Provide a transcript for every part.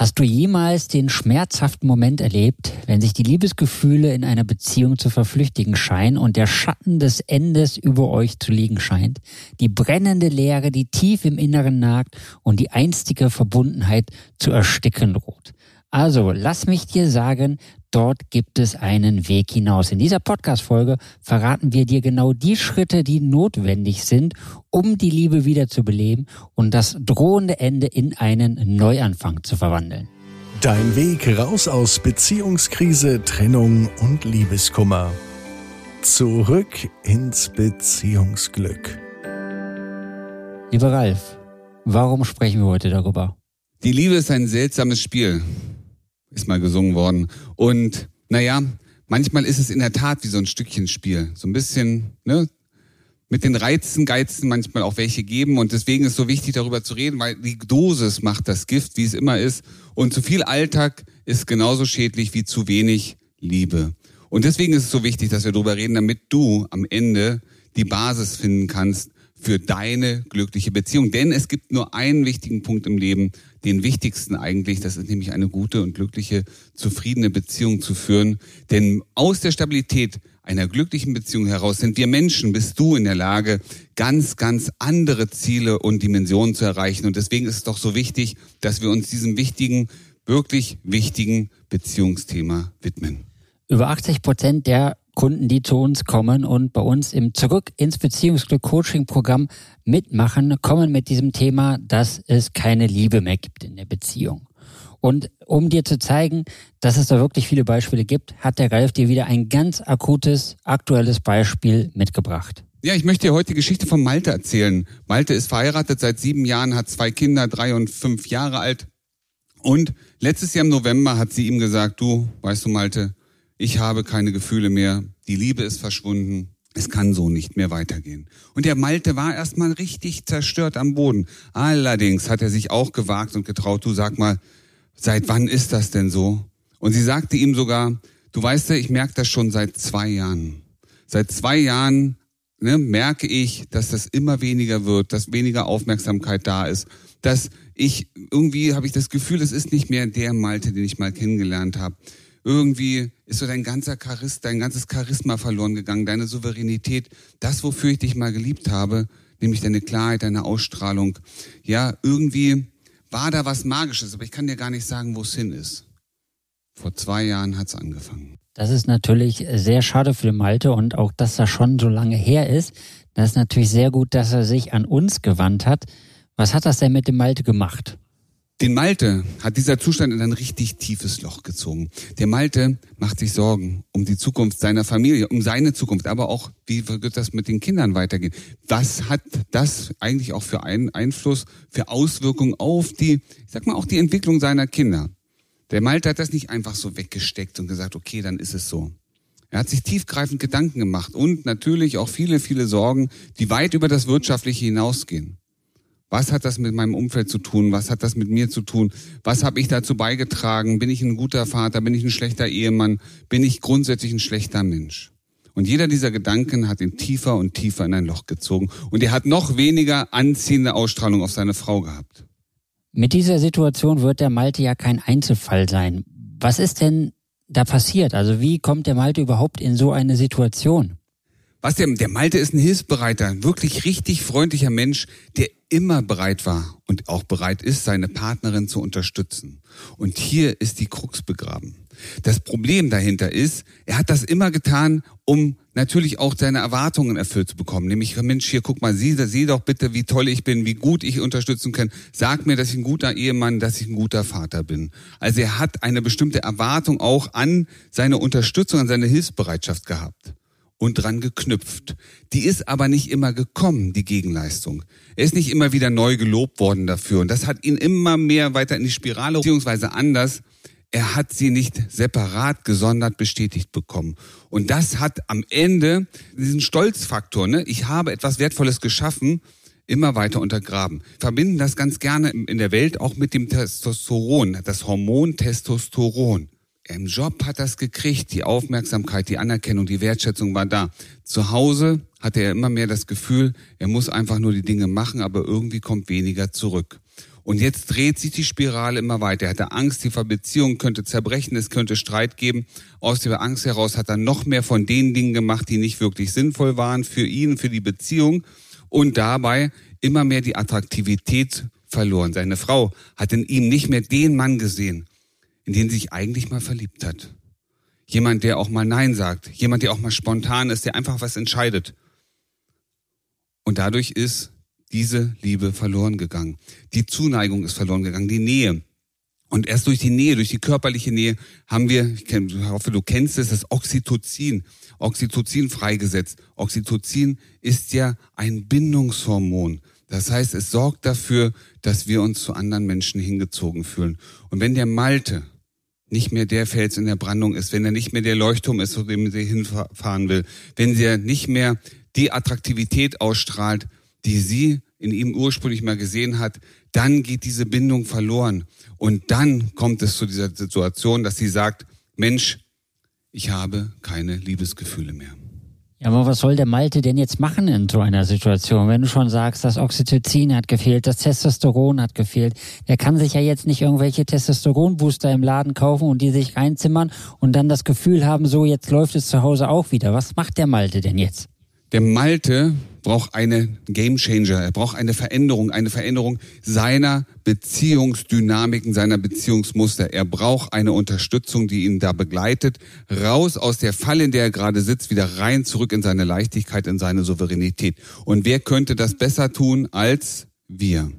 Hast du jemals den schmerzhaften Moment erlebt, wenn sich die Liebesgefühle in einer Beziehung zu verflüchtigen scheinen und der Schatten des Endes über euch zu liegen scheint, die brennende Leere, die tief im Inneren nagt und die einstige Verbundenheit zu ersticken droht? Also, lass mich dir sagen, dort gibt es einen Weg hinaus. In dieser Podcast-Folge verraten wir dir genau die Schritte, die notwendig sind, um die Liebe wieder zu beleben und das drohende Ende in einen Neuanfang zu verwandeln. Dein Weg raus aus Beziehungskrise, Trennung und Liebeskummer. Zurück ins Beziehungsglück. Lieber Ralf, warum sprechen wir heute darüber? Die Liebe ist ein seltsames Spiel ist mal gesungen worden. Und naja, manchmal ist es in der Tat wie so ein Stückchen Spiel. So ein bisschen, ne? Mit den Reizen, Geizen manchmal auch welche geben. Und deswegen ist es so wichtig, darüber zu reden, weil die Dosis macht das Gift, wie es immer ist. Und zu viel Alltag ist genauso schädlich wie zu wenig Liebe. Und deswegen ist es so wichtig, dass wir darüber reden, damit du am Ende die Basis finden kannst für deine glückliche Beziehung. Denn es gibt nur einen wichtigen Punkt im Leben, den wichtigsten eigentlich, das ist nämlich eine gute und glückliche, zufriedene Beziehung zu führen. Denn aus der Stabilität einer glücklichen Beziehung heraus sind wir Menschen, bist du in der Lage, ganz, ganz andere Ziele und Dimensionen zu erreichen. Und deswegen ist es doch so wichtig, dass wir uns diesem wichtigen, wirklich wichtigen Beziehungsthema widmen. Über 80 Prozent der Kunden, die zu uns kommen und bei uns im Zurück ins Beziehungsglück Coaching Programm mitmachen, kommen mit diesem Thema, dass es keine Liebe mehr gibt in der Beziehung. Und um dir zu zeigen, dass es da wirklich viele Beispiele gibt, hat der Ralf dir wieder ein ganz akutes, aktuelles Beispiel mitgebracht. Ja, ich möchte dir heute die Geschichte von Malte erzählen. Malte ist verheiratet seit sieben Jahren, hat zwei Kinder, drei und fünf Jahre alt. Und letztes Jahr im November hat sie ihm gesagt, du, weißt du Malte, ich habe keine Gefühle mehr, die Liebe ist verschwunden, es kann so nicht mehr weitergehen. Und der Malte war erstmal richtig zerstört am Boden. Allerdings hat er sich auch gewagt und getraut, du sag mal, seit wann ist das denn so? Und sie sagte ihm sogar, du weißt ja, ich merke das schon seit zwei Jahren. Seit zwei Jahren ne, merke ich, dass das immer weniger wird, dass weniger Aufmerksamkeit da ist, dass ich irgendwie habe ich das Gefühl, es ist nicht mehr der Malte, den ich mal kennengelernt habe irgendwie ist so dein ganzer Charisma, dein ganzes Charisma verloren gegangen, deine Souveränität, das, wofür ich dich mal geliebt habe, nämlich deine Klarheit, deine Ausstrahlung. Ja, irgendwie war da was Magisches, aber ich kann dir gar nicht sagen, wo es hin ist. Vor zwei Jahren hat's angefangen. Das ist natürlich sehr schade für Malte und auch, dass das schon so lange her ist. Das ist natürlich sehr gut, dass er sich an uns gewandt hat. Was hat das denn mit dem Malte gemacht? Den Malte hat dieser Zustand in ein richtig tiefes Loch gezogen. Der Malte macht sich Sorgen um die Zukunft seiner Familie, um seine Zukunft, aber auch, wie wird das mit den Kindern weitergehen? Was hat das eigentlich auch für einen Einfluss, für Auswirkungen auf die, ich sag mal, auch die Entwicklung seiner Kinder? Der Malte hat das nicht einfach so weggesteckt und gesagt, okay, dann ist es so. Er hat sich tiefgreifend Gedanken gemacht und natürlich auch viele, viele Sorgen, die weit über das Wirtschaftliche hinausgehen. Was hat das mit meinem Umfeld zu tun? Was hat das mit mir zu tun? Was habe ich dazu beigetragen? Bin ich ein guter Vater? Bin ich ein schlechter Ehemann? Bin ich grundsätzlich ein schlechter Mensch? Und jeder dieser Gedanken hat ihn tiefer und tiefer in ein Loch gezogen. Und er hat noch weniger anziehende Ausstrahlung auf seine Frau gehabt. Mit dieser Situation wird der Malte ja kein Einzelfall sein. Was ist denn da passiert? Also wie kommt der Malte überhaupt in so eine Situation? Was der, der Malte ist ein hilfsbereiter, wirklich richtig freundlicher Mensch, der immer bereit war und auch bereit ist, seine Partnerin zu unterstützen. Und hier ist die Krux begraben. Das Problem dahinter ist, er hat das immer getan, um natürlich auch seine Erwartungen erfüllt zu bekommen. Nämlich, Mensch, hier guck mal, sieh, sieh doch bitte, wie toll ich bin, wie gut ich unterstützen kann. Sag mir, dass ich ein guter Ehemann, dass ich ein guter Vater bin. Also er hat eine bestimmte Erwartung auch an seine Unterstützung, an seine Hilfsbereitschaft gehabt und dran geknüpft. Die ist aber nicht immer gekommen, die Gegenleistung. Er ist nicht immer wieder neu gelobt worden dafür. Und das hat ihn immer mehr weiter in die Spirale, beziehungsweise anders. Er hat sie nicht separat, gesondert bestätigt bekommen. Und das hat am Ende diesen Stolzfaktor, ne? ich habe etwas Wertvolles geschaffen, immer weiter untergraben. Verbinden das ganz gerne in der Welt auch mit dem Testosteron, das Hormon Testosteron. Im Job hat es gekriegt, die Aufmerksamkeit, die Anerkennung, die Wertschätzung war da. Zu Hause hatte er immer mehr das Gefühl, er muss einfach nur die Dinge machen, aber irgendwie kommt weniger zurück. Und jetzt dreht sich die Spirale immer weiter. Er hatte Angst, die Beziehung könnte zerbrechen, es könnte Streit geben. Aus der Angst heraus hat er noch mehr von den Dingen gemacht, die nicht wirklich sinnvoll waren für ihn, für die Beziehung. Und dabei immer mehr die Attraktivität verloren. Seine Frau hat in ihm nicht mehr den Mann gesehen, in den sie sich eigentlich mal verliebt hat. Jemand, der auch mal Nein sagt. Jemand, der auch mal spontan ist, der einfach was entscheidet. Und dadurch ist diese Liebe verloren gegangen. Die Zuneigung ist verloren gegangen, die Nähe. Und erst durch die Nähe, durch die körperliche Nähe haben wir, ich hoffe, du kennst es, das Oxytocin. Oxytocin freigesetzt. Oxytocin ist ja ein Bindungshormon. Das heißt, es sorgt dafür, dass wir uns zu anderen Menschen hingezogen fühlen. Und wenn der Malte nicht mehr der Fels in der Brandung ist, wenn er nicht mehr der Leuchtturm ist, zu dem sie hinfahren will, wenn er nicht mehr die Attraktivität ausstrahlt, die sie in ihm ursprünglich mal gesehen hat, dann geht diese Bindung verloren. Und dann kommt es zu dieser Situation, dass sie sagt, Mensch, ich habe keine Liebesgefühle mehr. Ja, aber was soll der Malte denn jetzt machen in so einer Situation? Wenn du schon sagst, das Oxytocin hat gefehlt, das Testosteron hat gefehlt, der kann sich ja jetzt nicht irgendwelche Testosteronbooster im Laden kaufen und die sich reinzimmern und dann das Gefühl haben, so jetzt läuft es zu Hause auch wieder. Was macht der Malte denn jetzt? Der Malte braucht eine Game Changer. Er braucht eine Veränderung, eine Veränderung seiner Beziehungsdynamiken, seiner Beziehungsmuster. Er braucht eine Unterstützung, die ihn da begleitet, raus aus der Falle, in der er gerade sitzt, wieder rein zurück in seine Leichtigkeit, in seine Souveränität. Und wer könnte das besser tun als wir?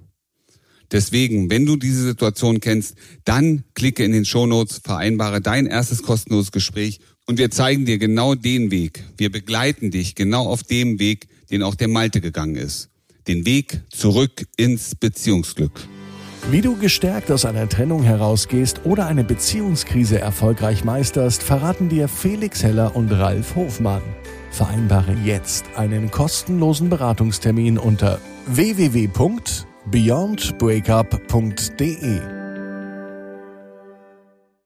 Deswegen, wenn du diese Situation kennst, dann klicke in den Shownotes, vereinbare dein erstes kostenloses Gespräch und wir zeigen dir genau den Weg. Wir begleiten dich genau auf dem Weg, den auch der Malte gegangen ist. Den Weg zurück ins Beziehungsglück. Wie du gestärkt aus einer Trennung herausgehst oder eine Beziehungskrise erfolgreich meisterst, verraten dir Felix Heller und Ralf Hofmann. Vereinbare jetzt einen kostenlosen Beratungstermin unter www.beyondbreakup.de.